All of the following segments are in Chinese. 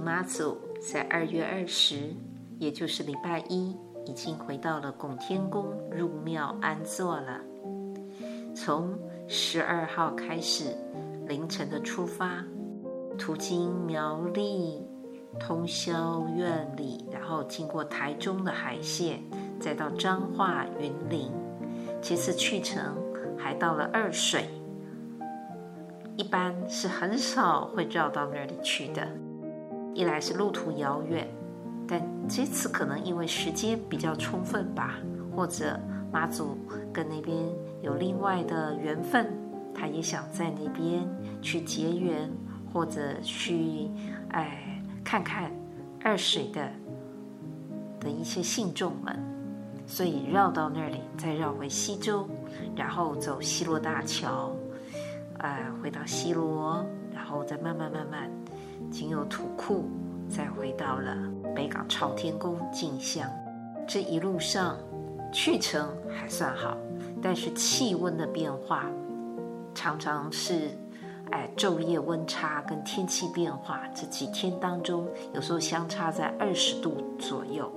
妈祖在二月二十，也就是礼拜一，已经回到了拱天宫入庙安坐了。从十二号开始凌晨的出发，途经苗栗通霄苑里，然后经过台中的海线，再到彰化云林，其次去程还到了二水。一般是很少会绕到那里去的。一来是路途遥远，但这次可能因为时间比较充分吧，或者妈祖跟那边有另外的缘分，他也想在那边去结缘，或者去哎看看二水的的一些信众们，所以绕到那里，再绕回西周，然后走西罗大桥，呃，回到西罗，然后再慢慢慢慢。经由土库，再回到了北港朝天宫进香。这一路上去程还算好，但是气温的变化常常是，哎，昼夜温差跟天气变化，这几天当中有时候相差在二十度左右，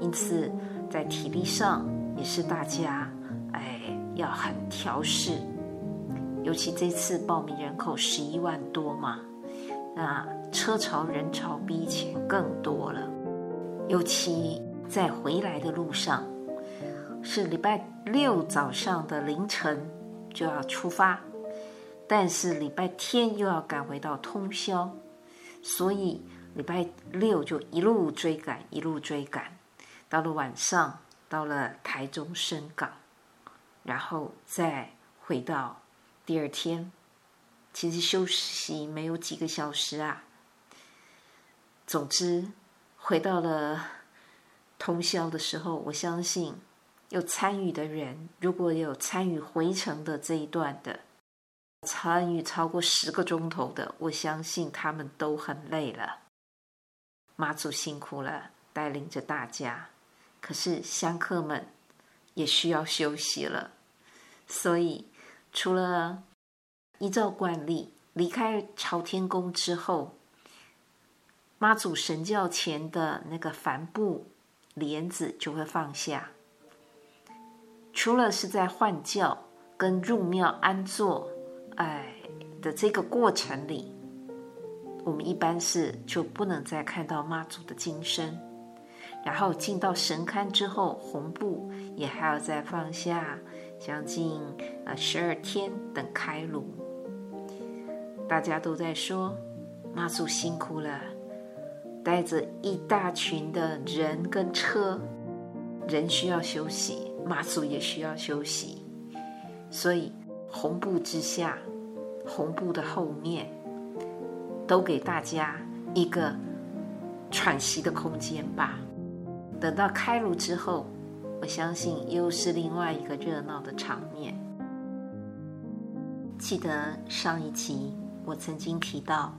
因此在体力上也是大家哎要很调试。尤其这次报名人口十一万多嘛。那车潮人潮比以前更多了，尤其在回来的路上，是礼拜六早上的凌晨就要出发，但是礼拜天又要赶回到通宵，所以礼拜六就一路追赶，一路追赶，到了晚上，到了台中深港，然后再回到第二天。其实休息没有几个小时啊。总之，回到了通宵的时候，我相信有参与的人，如果有参与回程的这一段的，参与超过十个钟头的，我相信他们都很累了。妈祖辛苦了，带领着大家，可是香客们也需要休息了。所以，除了依照惯例，离开朝天宫之后，妈祖神轿前的那个帆布帘子就会放下。除了是在换轿跟入庙安坐，哎的这个过程里，我们一般是就不能再看到妈祖的金身。然后进到神龛之后，红布也还要再放下，将近呃十二天等开炉。大家都在说妈祖辛苦了，带着一大群的人跟车，人需要休息，妈祖也需要休息，所以红布之下，红布的后面，都给大家一个喘息的空间吧。等到开炉之后，我相信又是另外一个热闹的场面。记得上一集。我曾经提到，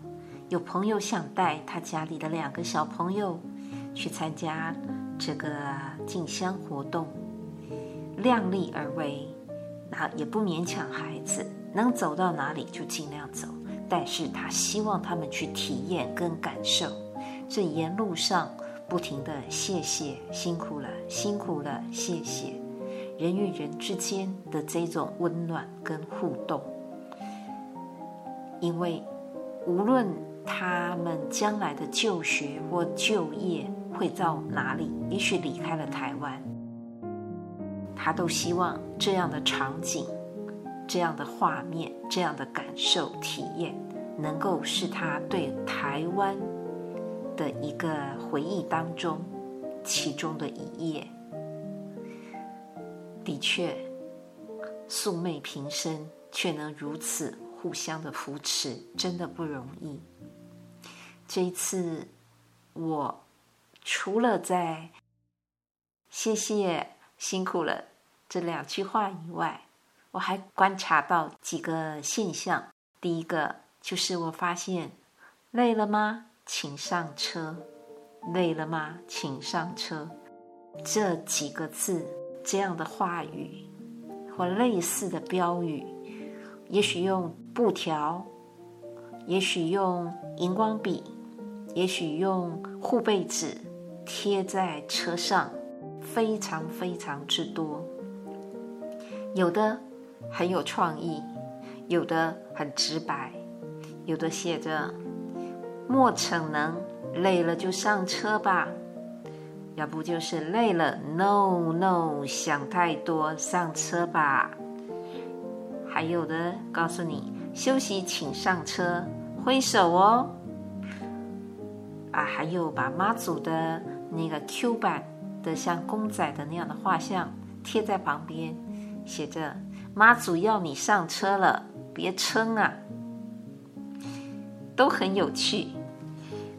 有朋友想带他家里的两个小朋友去参加这个进香活动，量力而为，那也不勉强孩子，能走到哪里就尽量走。但是他希望他们去体验跟感受，这沿路上不停的谢谢，辛苦了，辛苦了，谢谢，人与人之间的这种温暖跟互动。因为无论他们将来的就学或就业会到哪里，也许离开了台湾，他都希望这样的场景、这样的画面、这样的感受体验，能够是他对台湾的一个回忆当中其中的一页。的确，素昧平生，却能如此。互相的扶持真的不容易。这一次我除了在谢谢辛苦了这两句话以外，我还观察到几个现象。第一个就是我发现，累了吗？请上车。累了吗？请上车。这几个字，这样的话语或类似的标语，也许用布条，也许用荧光笔，也许用护背纸贴在车上，非常非常之多。有的很有创意，有的很直白，有的写着“莫逞能，累了就上车吧”。要不就是累了，no no，想太多，上车吧。还有的告诉你休息，请上车，挥手哦。啊，还有把妈祖的那个 Q 版的像公仔的那样的画像贴在旁边，写着妈祖要你上车了，别撑啊，都很有趣。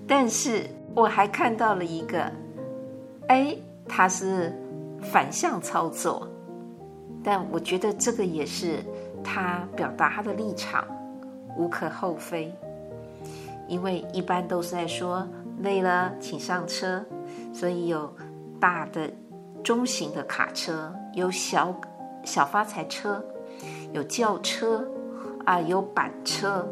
但是我还看到了一个。哎，它是反向操作，但我觉得这个也是他表达他的立场，无可厚非。因为一般都是在说累了，请上车，所以有大的、中型的卡车，有小小发财车，有轿车，啊，有板车，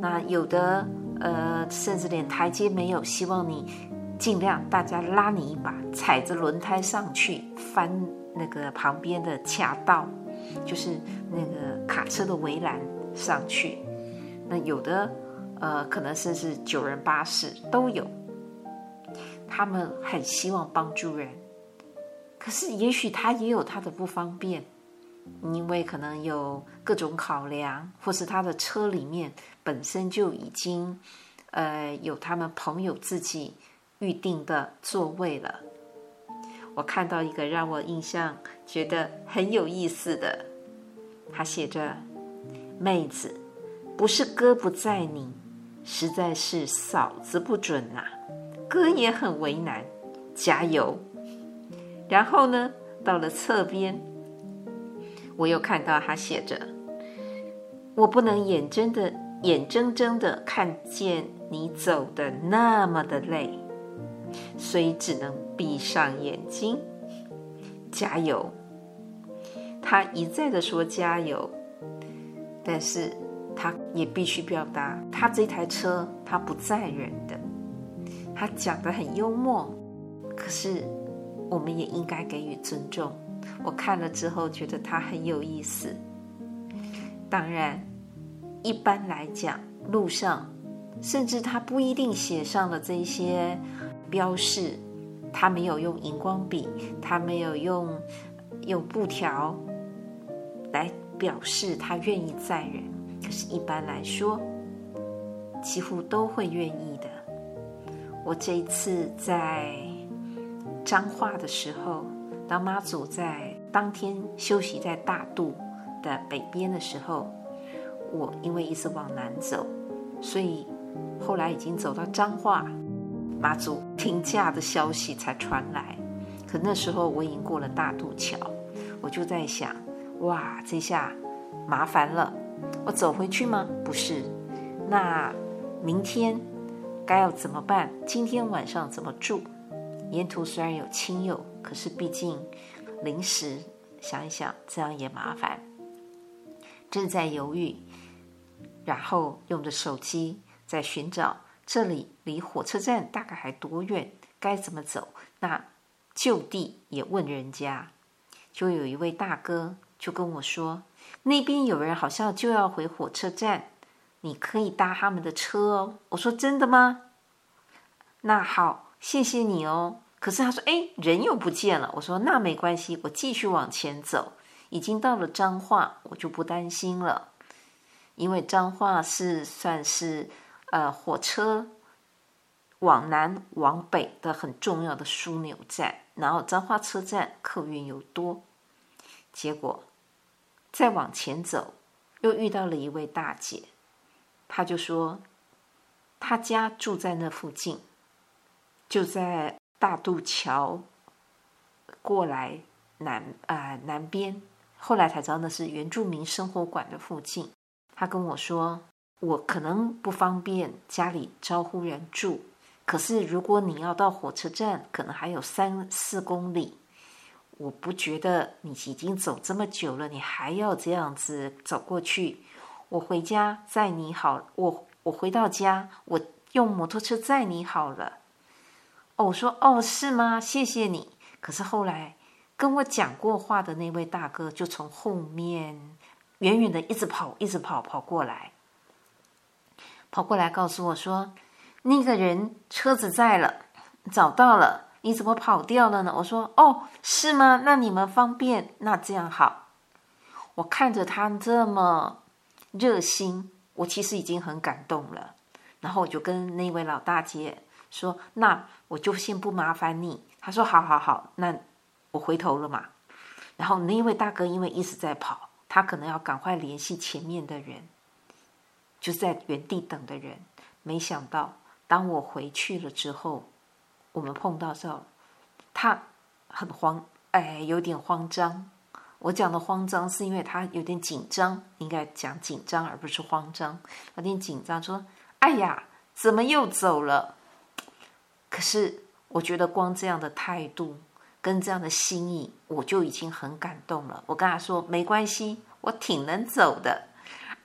那有的呃，甚至连台阶没有，希望你。尽量大家拉你一把，踩着轮胎上去，翻那个旁边的卡道，就是那个卡车的围栏上去。那有的呃，可能甚至九人巴士都有。他们很希望帮助人，可是也许他也有他的不方便，因为可能有各种考量，或是他的车里面本身就已经呃有他们朋友自己。预定的座位了。我看到一个让我印象觉得很有意思的，他写着：“妹子，不是哥不载你，实在是嫂子不准呐、啊，哥也很为难，加油。”然后呢，到了侧边，我又看到他写着：“我不能眼睁的眼睁睁的看见你走的那么的累。”所以只能闭上眼睛，加油。他一再的说加油，但是他也必须表达，他这台车他不载人的。他讲得很幽默，可是我们也应该给予尊重。我看了之后觉得他很有意思。当然，一般来讲，路上甚至他不一定写上了这些。标示，他没有用荧光笔，他没有用用布条来表示他愿意载人。可是，一般来说，几乎都会愿意的。我这一次在彰化的时候，当妈祖在当天休息在大肚的北边的时候，我因为一直往南走，所以后来已经走到彰化。妈祖停驾的消息才传来，可那时候我已经过了大渡桥，我就在想，哇，这下麻烦了，我走回去吗？不是，那明天该要怎么办？今天晚上怎么住？沿途虽然有亲友，可是毕竟临时想一想，这样也麻烦。正在犹豫，然后用着手机在寻找。这里离火车站大概还多远？该怎么走？那就地也问人家，就有一位大哥就跟我说，那边有人好像就要回火车站，你可以搭他们的车哦。我说真的吗？那好，谢谢你哦。可是他说，哎，人又不见了。我说那没关系，我继续往前走，已经到了彰化，我就不担心了，因为彰化是算是。呃，火车往南往北的很重要的枢纽站，然后彰化车站客运又多，结果再往前走，又遇到了一位大姐，她就说她家住在那附近，就在大渡桥过来南啊、南边，后来才知道那是原住民生活馆的附近。他跟我说，我可能不方便家里招呼人住，可是如果你要到火车站，可能还有三四公里。我不觉得你已经走这么久了，你还要这样子走过去。我回家载你好，我我回到家，我用摩托车载你好了。哦，我说哦，是吗？谢谢你。可是后来跟我讲过话的那位大哥就从后面远远的一直跑，一直跑，跑过来，跑过来告诉我说，那个人车子在了，找到了。你怎么跑掉了呢？我说：“哦，是吗？那你们方便，那这样好。”我看着他这么热心，我其实已经很感动了。然后我就跟那位老大姐说：“那我就先不麻烦你。”他说：“好好好，那我回头了嘛。”然后那位大哥因为一直在跑，他可能要赶快联系前面的人，就在原地等的人。没想到当我回去了之后。我们碰到之后，他很慌，哎，有点慌张。我讲的慌张是因为他有点紧张，应该讲紧张而不是慌张。有点紧张，说：“哎呀，怎么又走了？”可是我觉得光这样的态度跟这样的心意，我就已经很感动了。我跟他说：“没关系，我挺能走的，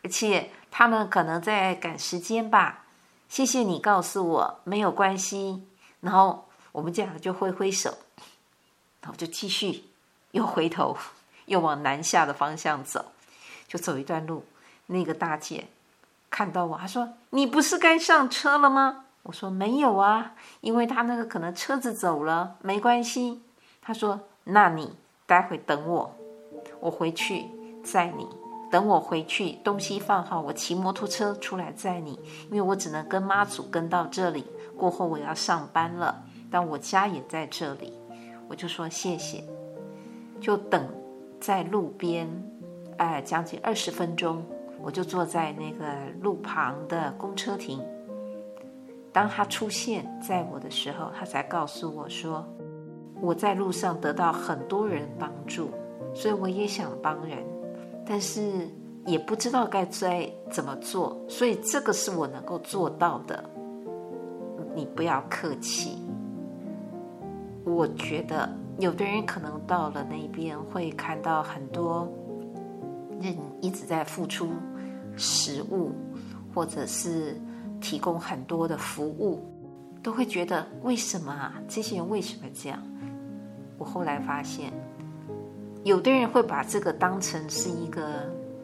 而且他们可能在赶时间吧。谢谢你告诉我，没有关系。”然后我们这样就挥挥手，然后就继续又回头，又往南下的方向走，就走一段路。那个大姐看到我，她说：“你不是该上车了吗？”我说：“没有啊，因为他那个可能车子走了，没关系。”她说：“那你待会等我，我回去载你。等我回去，东西放好，我骑摩托车出来载你，因为我只能跟妈祖跟到这里。”过后我要上班了，但我家也在这里，我就说谢谢，就等在路边，哎，将近二十分钟，我就坐在那个路旁的公车亭。当他出现在我的时候，他才告诉我说，我在路上得到很多人帮助，所以我也想帮人，但是也不知道该再怎么做，所以这个是我能够做到的。你不要客气。我觉得有的人可能到了那边会看到很多人一直在付出食物，或者是提供很多的服务，都会觉得为什么啊？这些人为什么这样？我后来发现，有的人会把这个当成是一个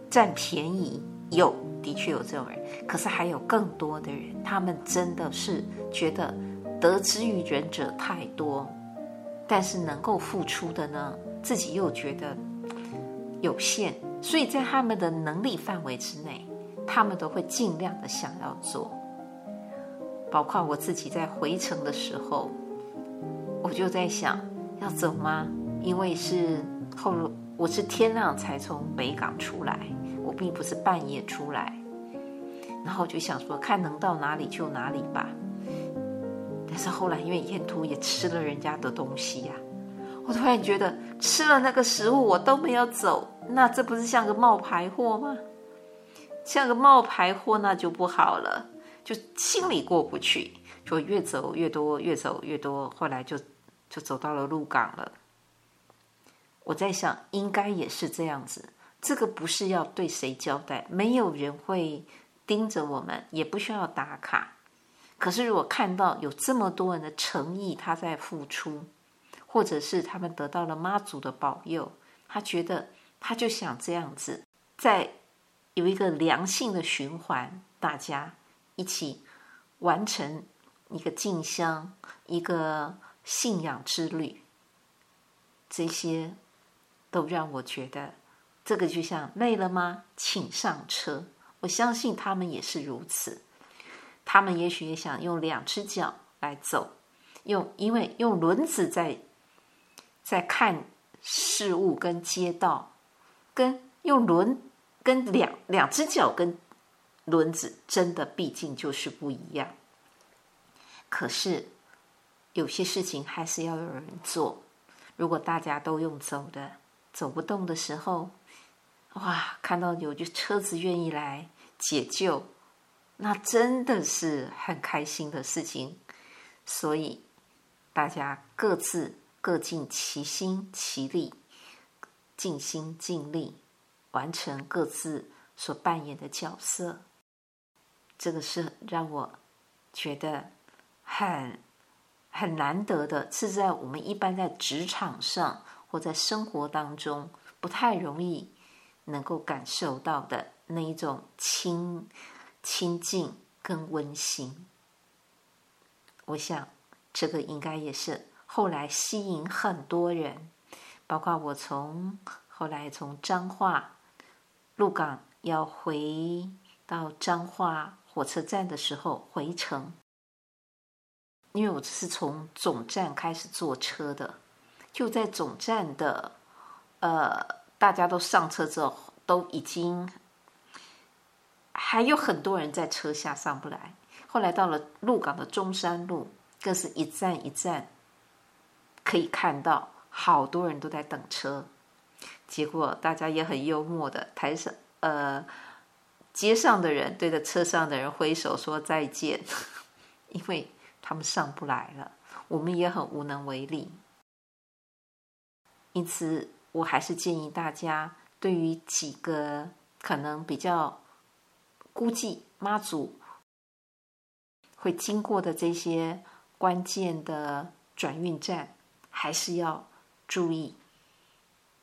占便宜，有。的确有这种人，可是还有更多的人，他们真的是觉得得之于人者太多，但是能够付出的呢，自己又觉得有限，所以在他们的能力范围之内，他们都会尽量的想要做。包括我自己在回程的时候，我就在想要走吗？因为是后我是天亮才从北港出来。我并不是半夜出来，然后就想说看能到哪里就哪里吧。但是后来因为沿途也吃了人家的东西呀、啊，我突然觉得吃了那个食物我都没有走，那这不是像个冒牌货吗？像个冒牌货那就不好了，就心里过不去，就越走越多，越走越多，后来就就走到了鹿港了。我在想，应该也是这样子。这个不是要对谁交代，没有人会盯着我们，也不需要打卡。可是如果看到有这么多人的诚意，他在付出，或者是他们得到了妈祖的保佑，他觉得他就想这样子，在有一个良性的循环，大家一起完成一个进香、一个信仰之旅，这些都让我觉得。这个就像累了吗？请上车。我相信他们也是如此。他们也许也想用两只脚来走，用因为用轮子在在看事物跟街道，跟用轮跟两两只脚跟轮子真的毕竟就是不一样。可是有些事情还是要有人做。如果大家都用走的，走不动的时候，哇，看到有就车子愿意来解救，那真的是很开心的事情。所以大家各自各尽其心其力，尽心尽力完成各自所扮演的角色。这个是让我觉得很很难得的，是在我们一般在职场上或在生活当中不太容易能够感受到的那一种亲亲近跟温馨。我想，这个应该也是后来吸引很多人，包括我从后来从彰化鹿港要回到彰化火车站的时候回程。因为我是从总站开始坐车的，就在总站的，呃，大家都上车之后，都已经还有很多人在车下上不来。后来到了鹿港的中山路，更是一站一站可以看到好多人都在等车。结果大家也很幽默的，台上呃街上的人对着车上的人挥手说再见，因为。他们上不来了，我们也很无能为力。因此，我还是建议大家，对于几个可能比较估计妈祖会经过的这些关键的转运站，还是要注意，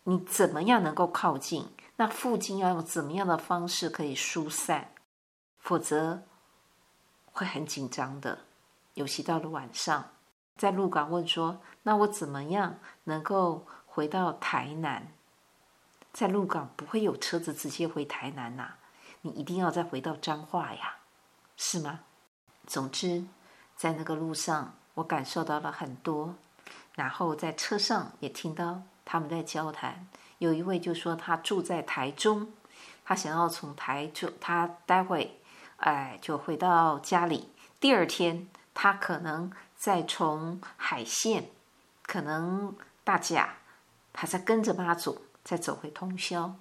你怎么样能够靠近？那附近要用怎么样的方式可以疏散？否则会很紧张的。尤其到了晚上，在鹿港问说：“那我怎么样能够回到台南？”在鹿港不会有车子直接回台南呐、你一定要再回到彰化呀，是吗？总之，在那个路上，我感受到了很多，然后在车上也听到他们在交谈。有一位就说他住在台中，他想要从台中，他待会哎就回到家里，第二天。他可能再从海线，可能大甲，他在跟着妈祖再走回通宵。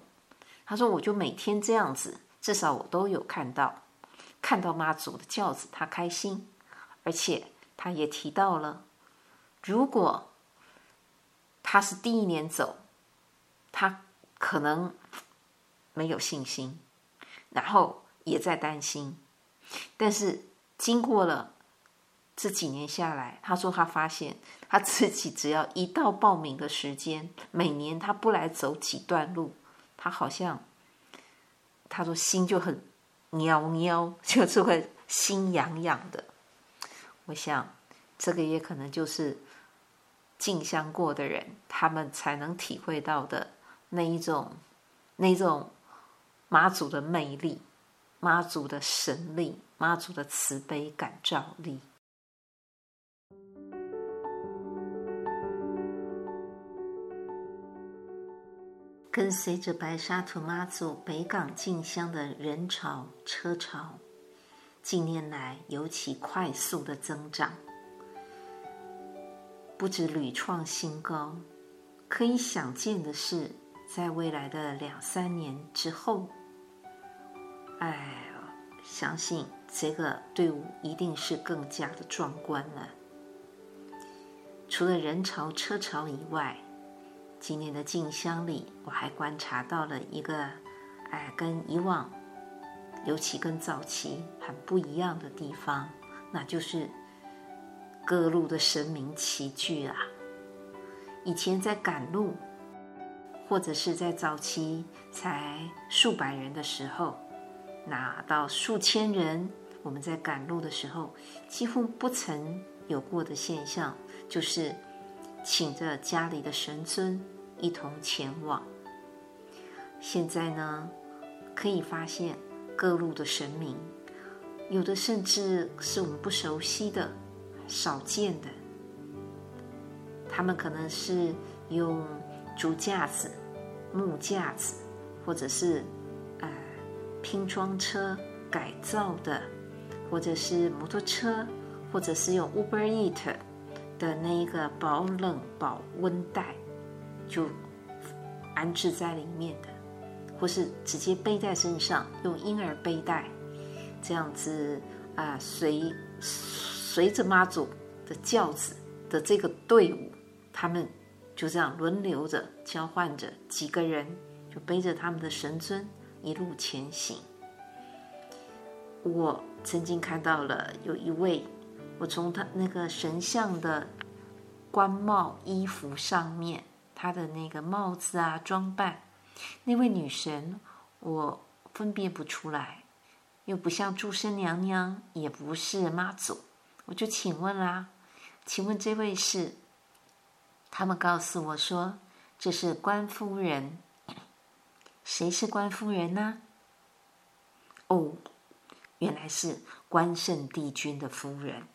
他说：“我就每天这样子，至少我都有看到，看到妈祖的轿子，他开心。而且他也提到了，如果他是第一年走，他可能没有信心，然后也在担心。但是经过了。”这几年下来，他说他发现他自己只要一到报名的时间，每年他不来走几段路，他好像他说心就很喵喵，就是会心痒痒的。我想这个也可能就是进香过的人，他们才能体会到的那一种那一种妈祖的魅力、妈祖的神力、妈祖的慈悲感召力。跟随着白沙屯妈祖北港进香的人潮车潮，近年来尤其快速的增长，不止屡创新高，可以想见的是，在未来的两三年之后，哎，相信这个队伍一定是更加的壮观了。除了人潮车潮以外，今年的进香里，我还观察到了一个，哎，跟以往，尤其跟早期很不一样的地方，那就是各路的神明齐聚啊。以前在赶路，或者是在早期才数百人的时候，那到数千人，我们在赶路的时候，几乎不曾有过的现象，就是。请着家里的神尊一同前往。现在呢，可以发现各路的神明，有的甚至是我们不熟悉的、少见的。他们可能是用竹架子、木架子，或者是呃拼装车改造的，或者是摩托车，或者是用 Uber Eat。的那一个保冷保温袋，就安置在里面的，或是直接背在身上，用婴儿背带，这样子啊，随随着妈祖的轿子的这个队伍，他们就这样轮流着交换着几个人，就背着他们的神尊一路前行。我曾经看到了有一位，我从他那个神像的官帽衣服上面，他的那个帽子啊装扮，那位女神我分辨不出来，又不像注生娘娘，也不是妈祖，我就请问啦，请问这位是？他们告诉我说这是关夫人，谁是关夫人呢？哦。原来是关圣帝君的夫人。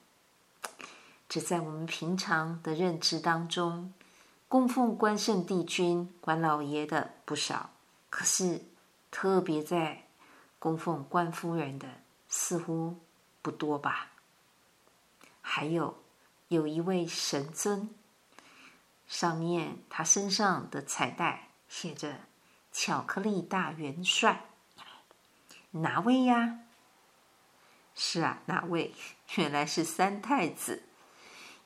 这在我们平常的认知当中，供奉关圣帝君、关老爷的不少，可是特别在供奉关夫人的似乎不多吧？还有有一位神尊，上面他身上的彩带写着“巧克力大元帅”，哪位呀？是啊，哪位？原来是三太子。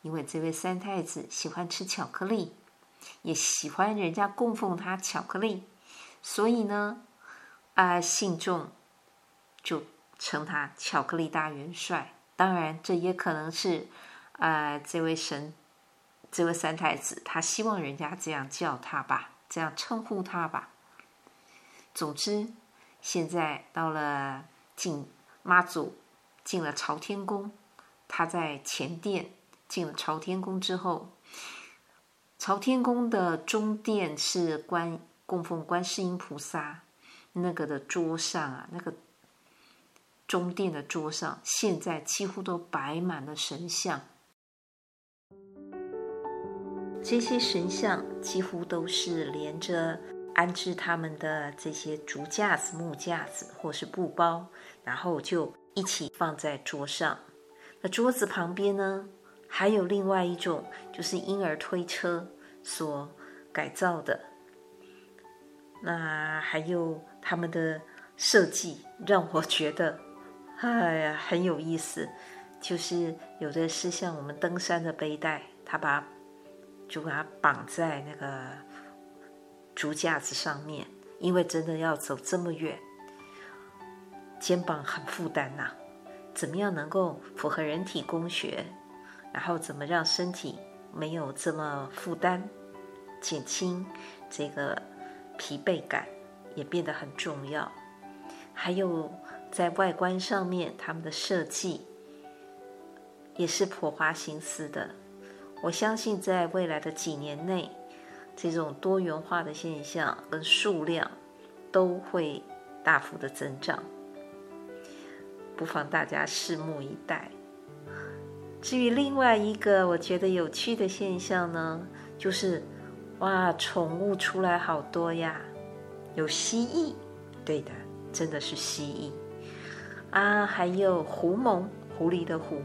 因为这位三太子喜欢吃巧克力，也喜欢人家供奉他巧克力，所以呢，啊，信众就称他巧克力大元帅。当然，这也可能是啊，这位神，这位三太子，他希望人家这样叫他吧，这样称呼他吧。总之，现在到了进妈祖。进了朝天宫，他在前殿进了朝天宫之后，朝天宫的中殿是观供奉观世音菩萨，那个的桌上啊，那个中殿的桌上，现在几乎都摆满了神像。这些神像几乎都是连着安置他们的这些竹架子、木架子或是布包，然后就。一起放在桌上，那桌子旁边呢，还有另外一种，就是婴儿推车所改造的。那还有他们的设计，让我觉得，哎呀，很有意思。就是有的是像我们登山的背带，他把就把它绑在那个竹架子上面，因为真的要走这么远。肩膀很负担呐，怎么样能够符合人体工学？然后怎么让身体没有这么负担，减轻这个疲惫感，也变得很重要。还有在外观上面，他们的设计也是颇花心思的。我相信在未来的几年内，这种多元化的现象跟数量都会大幅的增长。不妨大家拭目以待。至于另外一个我觉得有趣的现象呢，就是哇，宠物出来好多呀，有蜥蜴，对的，真的是蜥蜴啊，还有狐獴，狐狸的狐，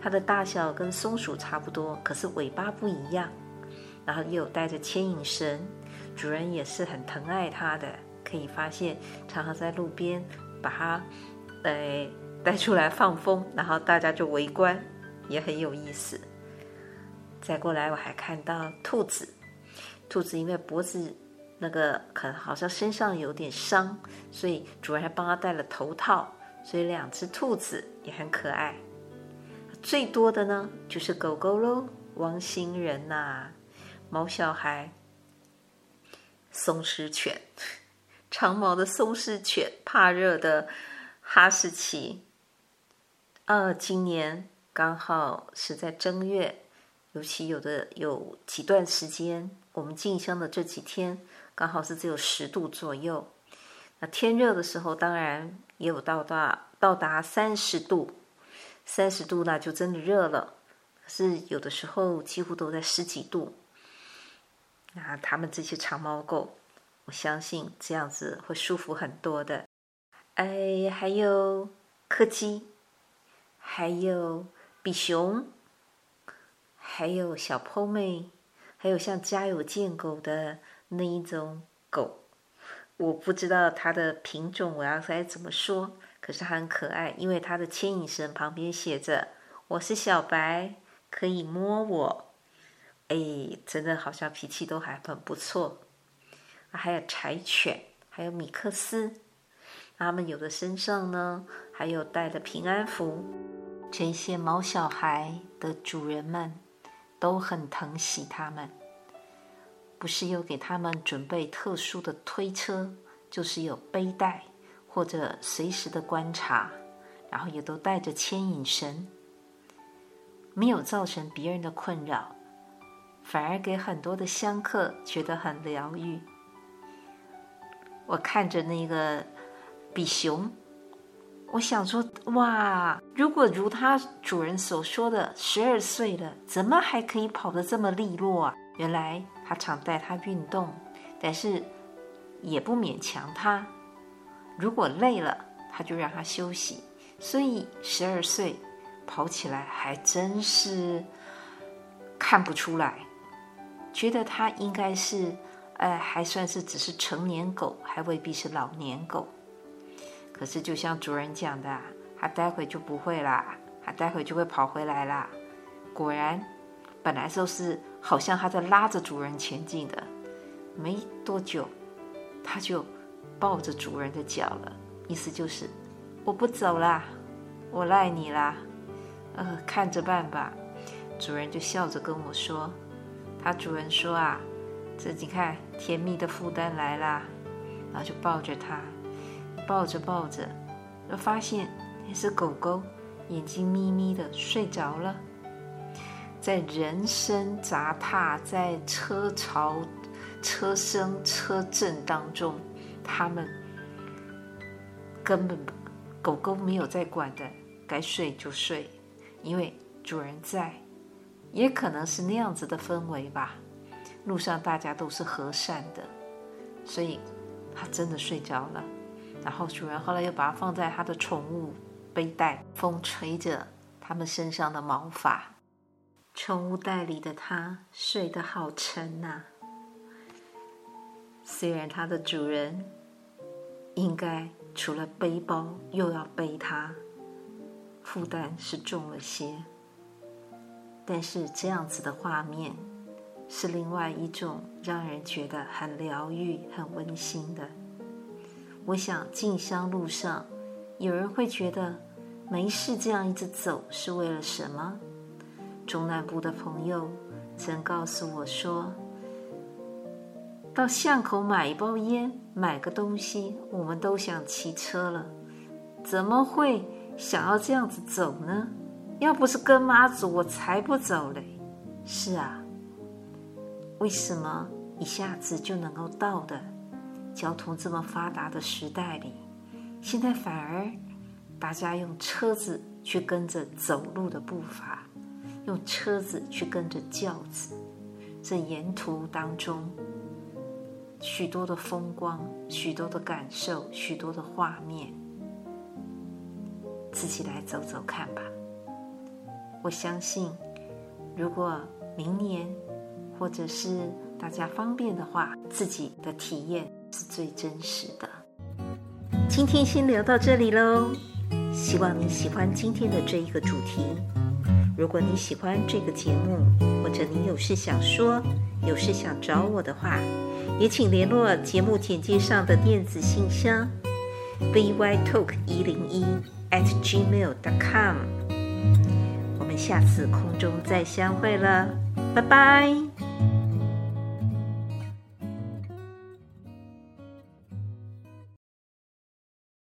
它的大小跟松鼠差不多，可是尾巴不一样。然后又有带着牵引绳，主人也是很疼爱它的，可以发现常常在路边把它，呃。带出来放风，然后大家就围观，也很有意思。再过来，我还看到兔子，兔子因为脖子那个可能好像身上有点伤，所以主人还帮他戴了头套，所以两只兔子也很可爱。最多的呢就是狗狗喽，汪星人呐、啊，毛小孩，松狮犬，长毛的松狮犬，怕热的哈士奇。呃，今年刚好是在正月，尤其有的有几段时间，我们进香的这几天刚好是只有十度左右。那天热的时候，当然也有到达到达三十度，三十度那就真的热了。可是有的时候几乎都在十几度。那他们这些长毛狗，我相信这样子会舒服很多的。哎，还有柯基。还有比熊，还有小 po 妹，还有像家有贱狗的那一种狗，我不知道它的品种，我要该怎么说？可是它很可爱，因为它的牵引绳旁边写着“我是小白，可以摸我”。哎，真的好像脾气都还很不错。还有柴犬，还有米克斯，它们有的身上呢，还有带的平安符。这些毛小孩的主人们都很疼惜他们，不是有给他们准备特殊的推车，就是有背带或者随时的观察，然后也都带着牵引绳，没有造成别人的困扰，反而给很多的香客觉得很疗愈。我看着那个比熊。我想说，哇！如果如他主人所说的，十二岁了，怎么还可以跑得这么利落啊？原来他常带他运动，但是也不勉强他。如果累了，他就让他休息。所以十二岁跑起来还真是看不出来，觉得他应该是，呃，还算是只是成年狗，还未必是老年狗。可是，就像主人讲的，他待会就不会啦，他待会就会跑回来啦。果然，本来就是好像他在拉着主人前进的，没多久，他就抱着主人的脚了，意思就是我不走啦，我赖你啦，呃，看着办吧。主人就笑着跟我说，他主人说啊，这你看甜蜜的负担来啦，然后就抱着他。抱着抱着，就发现那只狗狗眼睛眯眯的睡着了。在人声杂沓，在车潮、车声、车震当中，他们根本狗狗没有在管的，该睡就睡，因为主人在。也可能是那样子的氛围吧。路上大家都是和善的，所以他真的睡着了。然后主人后来又把它放在他的宠物背带，风吹着他们身上的毛发，宠物袋里的它睡得好沉呐、虽然它的主人应该除了背包又要背它，负担是重了些，但是这样子的画面是另外一种让人觉得很疗愈、很温馨的。我想进香路上，有人会觉得没事这样一直走是为了什么？中南部的朋友曾告诉我说，到巷口买一包烟、买个东西，我们都想骑车了，怎么会想要这样子走呢？要不是跟妈祖，我才不走嘞。是啊，为什么一下子就能够到的？交通这么发达的时代里，现在反而大家用车子去跟着走路的步伐，用车子去跟着轿子，这沿途当中许多的风光、许多的感受、许多的画面，自己来走走看吧。我相信，如果明年或者是大家方便的话，自己的体验。是最真实的。今天先聊到这里喽，希望你喜欢今天的这一个主题。如果你喜欢这个节目，或者你有事想说，有事想找我的话，也请联络节目简介上的电子信箱，bytalk 一零一 at gmail dot com。我们下次空中再相会了，拜拜。